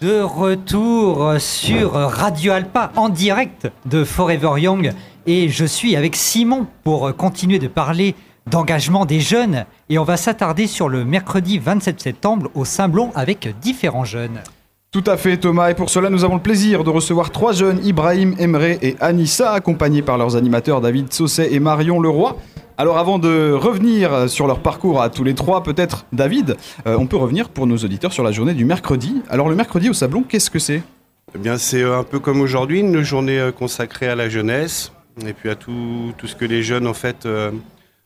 De retour sur Radio Alpa en direct de Forever Young et je suis avec Simon pour continuer de parler d'engagement des jeunes et on va s'attarder sur le mercredi 27 septembre au Saint-Blon avec différents jeunes. Tout à fait Thomas, et pour cela nous avons le plaisir de recevoir trois jeunes, Ibrahim, Emre et Anissa, accompagnés par leurs animateurs David Sausset et Marion Leroy. Alors avant de revenir sur leur parcours à tous les trois, peut-être David, euh, on peut revenir pour nos auditeurs sur la journée du mercredi. Alors le mercredi au Sablon, qu'est-ce que c'est? Eh bien c'est euh, un peu comme aujourd'hui, une journée euh, consacrée à la jeunesse et puis à tout, ce que les jeunes en fait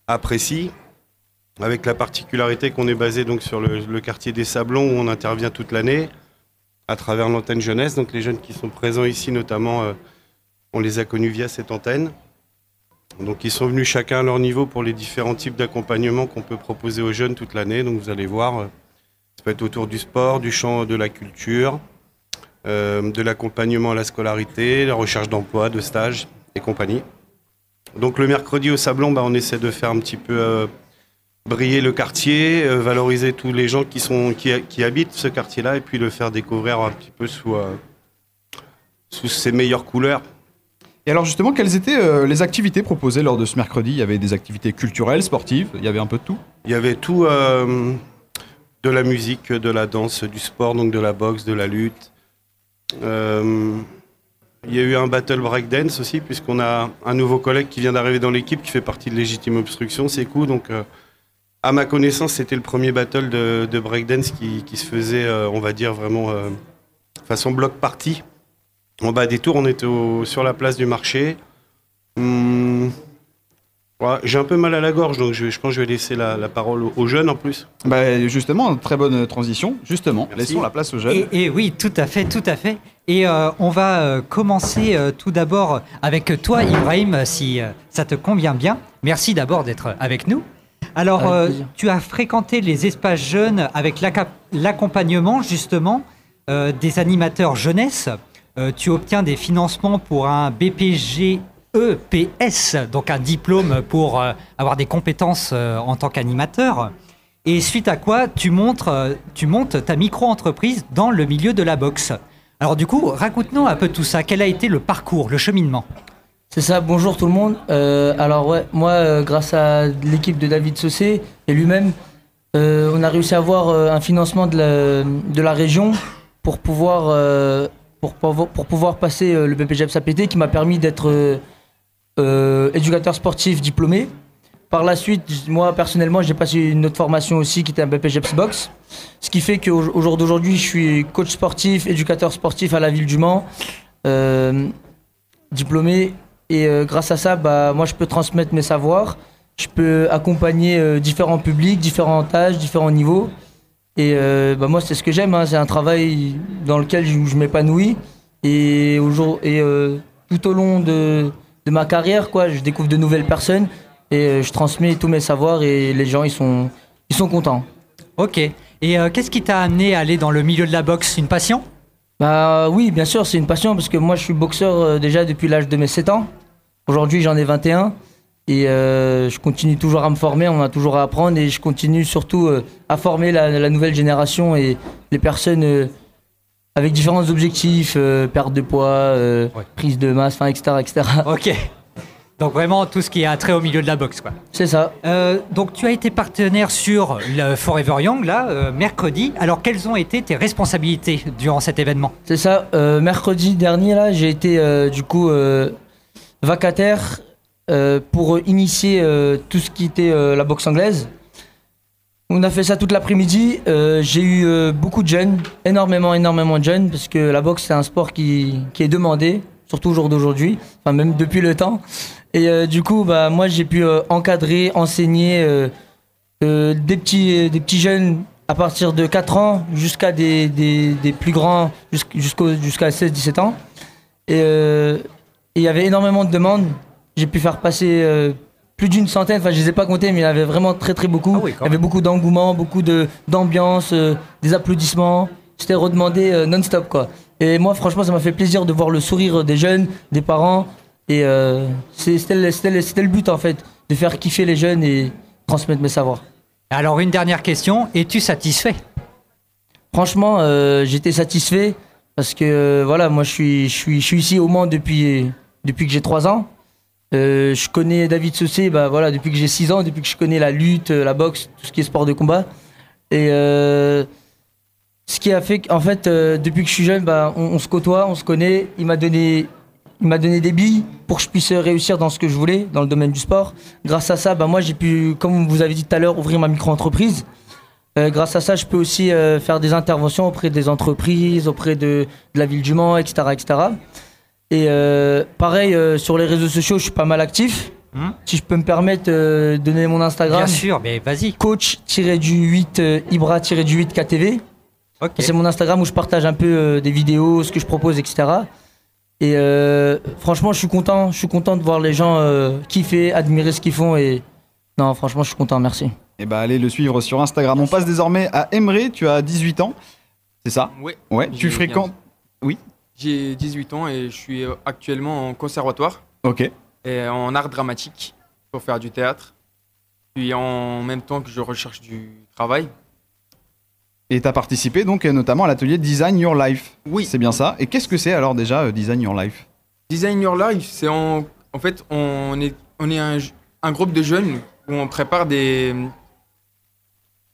apprécient. Avec la particularité qu'on est basé donc sur le quartier des Sablons où on intervient toute l'année à travers l'antenne jeunesse. Donc les jeunes qui sont présents ici notamment, on les a connus via cette antenne. Donc ils sont venus chacun à leur niveau pour les différents types d'accompagnement qu'on peut proposer aux jeunes toute l'année. Donc vous allez voir, euh, ça peut être autour du sport, du champ de la culture, euh, de l'accompagnement à la scolarité, la recherche d'emploi, de stage et compagnie. Donc le mercredi au Sablon, bah, on essaie de faire un petit peu euh, briller le quartier, valoriser tous les gens qui, habitent ce quartier-là et puis le faire découvrir un petit peu sous ses meilleures couleurs. Et alors justement, quelles étaient euh, les activités proposées lors de ce mercredi? Il y avait des activités culturelles, sportives, il y avait un peu de tout? Il y avait tout, euh, de la musique, de la danse, du sport, donc de la boxe, de la lutte. Euh, il y a eu un battle breakdance aussi, puisqu'on a un nouveau collègue qui vient d'arriver dans l'équipe, qui fait partie de Légitime Obstruction, c'est cool. Donc, à ma connaissance, c'était le premier battle de, breakdance qui, qui, se faisait, on va dire, vraiment façon bloc party. En bas des tours, on était sur la place du marché. Hmm. J'ai un peu mal à la gorge, donc je, pense que je vais laisser la, parole aux, jeunes en plus. Bah justement, très bonne transition. Justement, laissons la place aux jeunes. Et, oui, tout à fait, tout à fait. Et euh, on va euh, commencer euh, tout d'abord avec toi, Ibrahim, si ça te convient bien. Merci d'abord d'être avec nous. Alors, tu as fréquenté les espaces jeunes avec l'accompagnement justement des animateurs jeunesse. Euh, tu obtiens des financements pour un BPG EPS, donc un diplôme pour euh, avoir des compétences euh, en tant qu'animateur. Et suite à quoi, tu, montres, tu montes ta micro-entreprise dans le milieu de la boxe. Alors du coup, raconte-nous un peu tout ça. Quel a été le parcours, le cheminement? C'est ça, bonjour tout le monde. alors moi, grâce à l'équipe de David Saucé et lui-même, on a réussi à avoir un financement de la région pour pouvoir pour, pour pouvoir passer euh, le BPGEPS APT qui m'a permis d'être euh, euh, éducateur sportif diplômé. Par la suite, moi personnellement, j'ai passé une autre formation aussi qui était un BPGEPS Box. Ce qui fait qu'au jour d'aujourd'hui, je suis coach sportif, éducateur sportif à la ville du Mans, diplômé. Et grâce à ça, bah, moi, je peux transmettre mes savoirs. Je peux accompagner différents publics, différents âges, différents niveaux. Et euh, bah moi, c'est ce que j'aime. Hein. C'est un travail dans lequel je, m'épanouis. Et, au et euh, tout au long de, de, ma carrière, quoi, je découvre de nouvelles personnes et euh, je transmets tous mes savoirs et les gens, ils sont, ils sont contents. Ok. Et qu'est-ce qui t'a amené à aller dans le milieu de la boxe? Une passion? Bah oui, bien sûr, c'est une passion parce que moi, je suis boxeur déjà depuis l'âge de mes 7 ans. Aujourd'hui, j'en ai 21. Et euh, je continue toujours à me former, on a toujours à apprendre et je continue surtout euh, à former la, nouvelle génération et les personnes euh, avec différents objectifs, perte de poids, prise de masse, etc., etc. Ok. Donc vraiment tout ce qui a trait au milieu de la boxe, quoi. C'est ça. donc tu as été partenaire sur le Forever Young là, mercredi. Alors quelles ont été tes responsabilités durant cet événement? C'est ça. mercredi dernier là, j'ai été du coup vacataire pour initier euh, tout ce qui était euh, la boxe anglaise. On a fait ça toute l'après-midi. J'ai eu beaucoup de jeunes, énormément, énormément de jeunes, parce que la boxe, c'est un sport qui, est demandé, surtout au jour d'aujourd'hui, enfin même depuis le temps. Et du coup, bah, moi, j'ai pu encadrer, enseigner des, petits, des petits jeunes à partir de 4 ans jusqu'à des, plus grands, jusqu'à 16-17 ans. Et il y avait énormément de demandes. J'ai pu faire passer euh, plus d'une centaine, enfin je les ai pas comptés, mais il y avait vraiment très très beaucoup. Ah il y avait beaucoup d'engouement, beaucoup d'ambiance, euh, des applaudissements. C'était redemandé euh, non-stop quoi. Et moi franchement ça m'a fait plaisir de voir le sourire des jeunes, des parents. Et c'était le, le, but en fait, de faire kiffer les jeunes et transmettre mes savoirs. Alors une dernière question, es-tu satisfait? Franchement, j'étais satisfait parce que voilà, moi je suis, je suis, je suis ici au Mans depuis, depuis que j'ai 3 ans. Je connais David Saucé bah, voilà, depuis que j'ai 6 ans, depuis que je connais la lutte, la boxe, tout ce qui est sport de combat. Et ce qui a fait qu'en fait, depuis que je suis jeune, bah, on, se côtoie, on se connaît. Il m'a donné il m'a donné des billes pour que je puisse réussir dans ce que je voulais, dans le domaine du sport. Grâce à ça, bah, moi, j'ai pu, comme vous avez dit tout à l'heure, ouvrir ma micro-entreprise. Euh, grâce à ça, je peux aussi euh, faire des interventions auprès des entreprises, auprès de, la ville du Mans, etc. etc. Et euh, pareil, sur les réseaux sociaux, je suis pas mal actif. Hmm. Si je peux me permettre de donner mon Instagram. Bien sûr, mais vas-y. Coach-du8, Ibra-du8 KTV. C'est mon Instagram où je partage un peu des vidéos, ce que je propose, etc. Et euh, franchement, je suis content. Je suis content de voir les gens euh, kiffer, admirer ce qu'ils font. Et non, franchement, je suis content. Merci. Et eh bah, allez le suivre sur Instagram. On passe désormais à Emery. Tu as 18 ans. C'est ça? Oui. Ouais. Tu fréquentes. Oui. J'ai 18 ans et je suis actuellement en conservatoire. Ok. Et en art dramatique pour faire du théâtre. Puis en même temps que je recherche du travail. Et tu as participé donc notamment à l'atelier Design Your Life. Oui. C'est bien ça. Et qu'est-ce que c'est alors déjà euh, Design Your Life? Design Your Life, c'est en, en fait, on est, on est un, un, groupe de jeunes où on prépare des,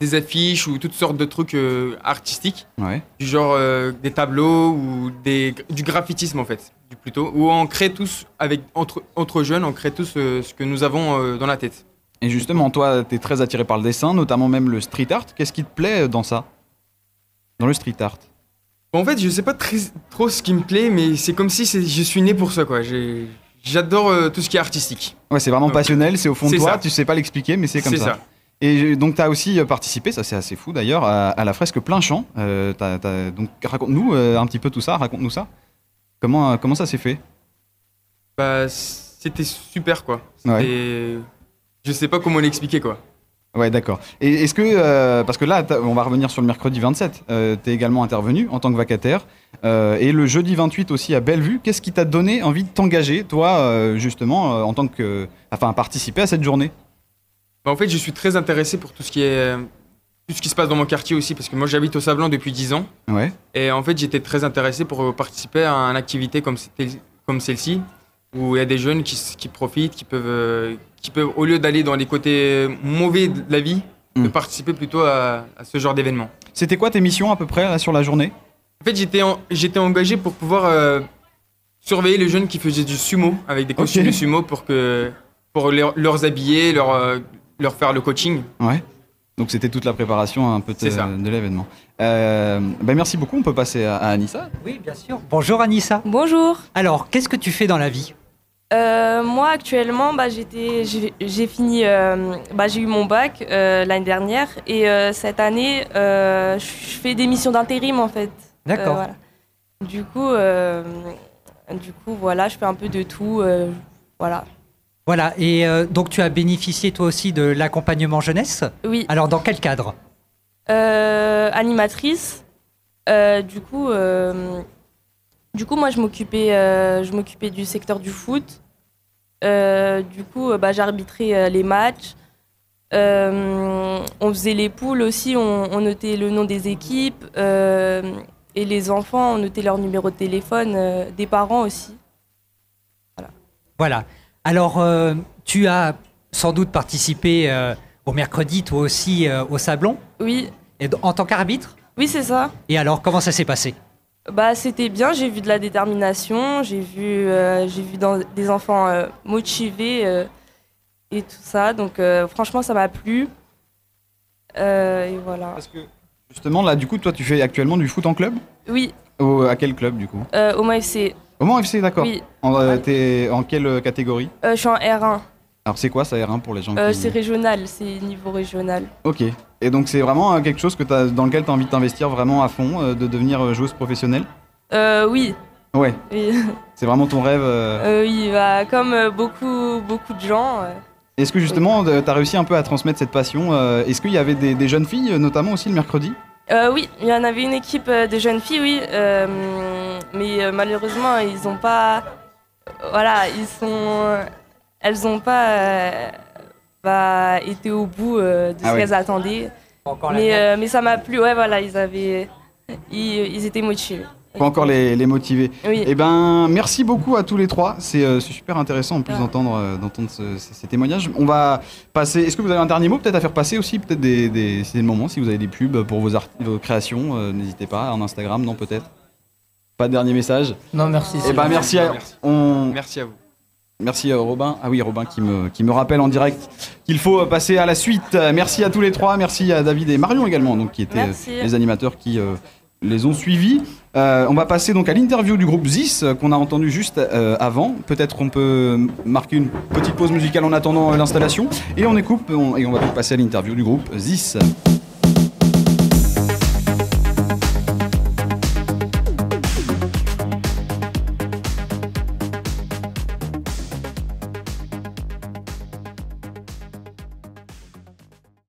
des affiches ou toutes sortes de trucs euh, artistiques. Ouais. Du genre euh, des tableaux ou des, du graffitisme en fait, plutôt. Où on crée tous, avec, entre, entre jeunes, on crée tous ce que nous avons dans la tête. Et justement, toi, tu es très attiré par le dessin, notamment même le street art. Qu'est-ce qui te plaît dans ça? Dans le street art? En fait, je sais pas très, trop ce qui me plaît, mais c'est comme si je suis né pour ça, quoi. J'adore euh, tout ce qui est artistique. Ouais, c'est vraiment passionnel, c'est au fond de toi, tu sais pas l'expliquer, mais c'est comme ça. ça. Et donc, tu as aussi euh, participé, ça c'est assez fou d'ailleurs, à, la fresque Plein Champ. Euh, donc, raconte-nous un petit peu tout ça, raconte-nous ça. Comment, comment ça s'est fait? Bah, C'était super, quoi. Ouais. Je sais pas comment l'expliquer, quoi. Ouais, d'accord. Et est-ce que, euh, parce que là, on va revenir sur le mercredi 27, euh, tu es également intervenu en tant que vacataire, euh, et le jeudi 28 aussi à Bellevue, qu'est-ce qui t'a donné envie de t'engager, toi, justement, en tant que. Enfin, à participer à cette journée? Bah, En fait, je suis très intéressé pour tout ce qui est. Tout ce qui se passe dans mon quartier aussi, parce que moi j'habite au Sablon depuis 10 ans. Ouais. Et en fait, j'étais très intéressé pour participer à une activité comme, comme celle-ci, où il y a des jeunes qui, qui profitent, qui peuvent, qui peuvent, au lieu d'aller dans les côtés mauvais de la vie, de hmm. participer plutôt à, ce genre d'événement. C'était quoi tes missions à peu près là, sur la journée? En fait, j'étais, j'étais engagé pour pouvoir euh, surveiller les jeunes qui faisaient du sumo, avec des costumes de sumo, pour, que, pour leur, leur habiller, leur, euh, leur faire le coaching. Ouais. Donc c'était toute la préparation un peu de, l'événement. Euh, ben merci beaucoup, on peut passer à, à Anissa. Oui, bien sûr. Bonjour Anissa. Bonjour. Alors, qu'est-ce que tu fais dans la vie? Euh, moi actuellement, bah, j'ai fini, euh, bah, j'ai eu mon bac euh, l'année dernière et cette année, je fais des missions d'intérim en fait. D'accord. Du coup, du coup, voilà, je fais un peu de tout, voilà. Voilà. Et donc tu as bénéficié toi aussi de l'accompagnement jeunesse? Oui. Alors dans quel cadre? Animatrice. du coup. Du coup, moi, je m'occupais, euh, je m'occupais du secteur du foot. Euh, du coup, bah, j'arbitrais euh, les matchs. on faisait les poules aussi, on, notait le nom des équipes. et les enfants, on notait leur numéro de téléphone, des parents aussi. Voilà. Voilà. Alors, tu as sans doute participé au mercredi, toi aussi, au Sablon Oui. Et en tant qu'arbitre Oui, c'est ça. Et alors, comment ça s'est passé? Bah, c'était bien, j'ai vu de la détermination, j'ai vu, euh, j'ai vu dans, des enfants euh, motivés euh, et tout ça. Donc franchement, ça m'a plu. et voilà. Parce que justement, là, du coup, toi, tu fais actuellement du foot en club? Oui. à quel club, du coup? Au Mans FC. Au Mans FC, d'accord. Oui. En, t'es en quelle catégorie Je suis en R1. Alors c'est quoi ça R1 pour les gens euh, C'est régional, c'est niveau régional. Ok. Et donc c'est vraiment euh, quelque chose que dans lequel tu as envie de t'investir vraiment à fond, euh, de devenir joueuse professionnelle? Euh, Oui. Ouais. Oui. C'est vraiment ton rêve Oui, bah, comme beaucoup, beaucoup de gens. Est-ce que justement tu as réussi un peu à transmettre cette passion Est-ce qu'il y avait des, jeunes filles, notamment aussi le mercredi? Oui, il y en avait une équipe de jeunes filles, oui. mais malheureusement, ils n'ont pas... Voilà, ils sont elles n'ont pas euh, été au bout euh, de ce ah qu'elles attendaient. Mais, euh, mais ça m'a plu, ouais, voilà, ils avaient ils, ils étaient motivés. Faut encore les, les motiver. Oui. Eh ben, merci beaucoup à tous les trois. C'est euh, super intéressant en plus Ah. d'entendre euh, d'entendre ce- ces, ces témoignages. On va passer. Est-ce que vous avez un dernier mot peut-être à faire passer aussi Peut-être des, des- si c'est le moment. Si vous avez des pubs pour vos, art- vos créations, euh, n'hésitez pas. En Instagram, non peut-être? Pas de dernier message? Non, merci. Eh c'est ben, merci. À, Merci. on, Merci à vous. Merci Robin. Ah oui, Robin qui me, qui me rappelle en direct qu'il faut passer à la suite. Merci à tous les trois. Merci à David et Marion également, donc, qui étaient Merci. les animateurs qui euh, les ont suivis. Euh, on va passer donc à l'interview du groupe ZIS euh, qu'on a entendu juste euh, avant. Peut-être qu'on peut marquer une petite pause musicale en attendant l'installation. Et on écoute on- et on va donc passer à l'interview du groupe ZIS.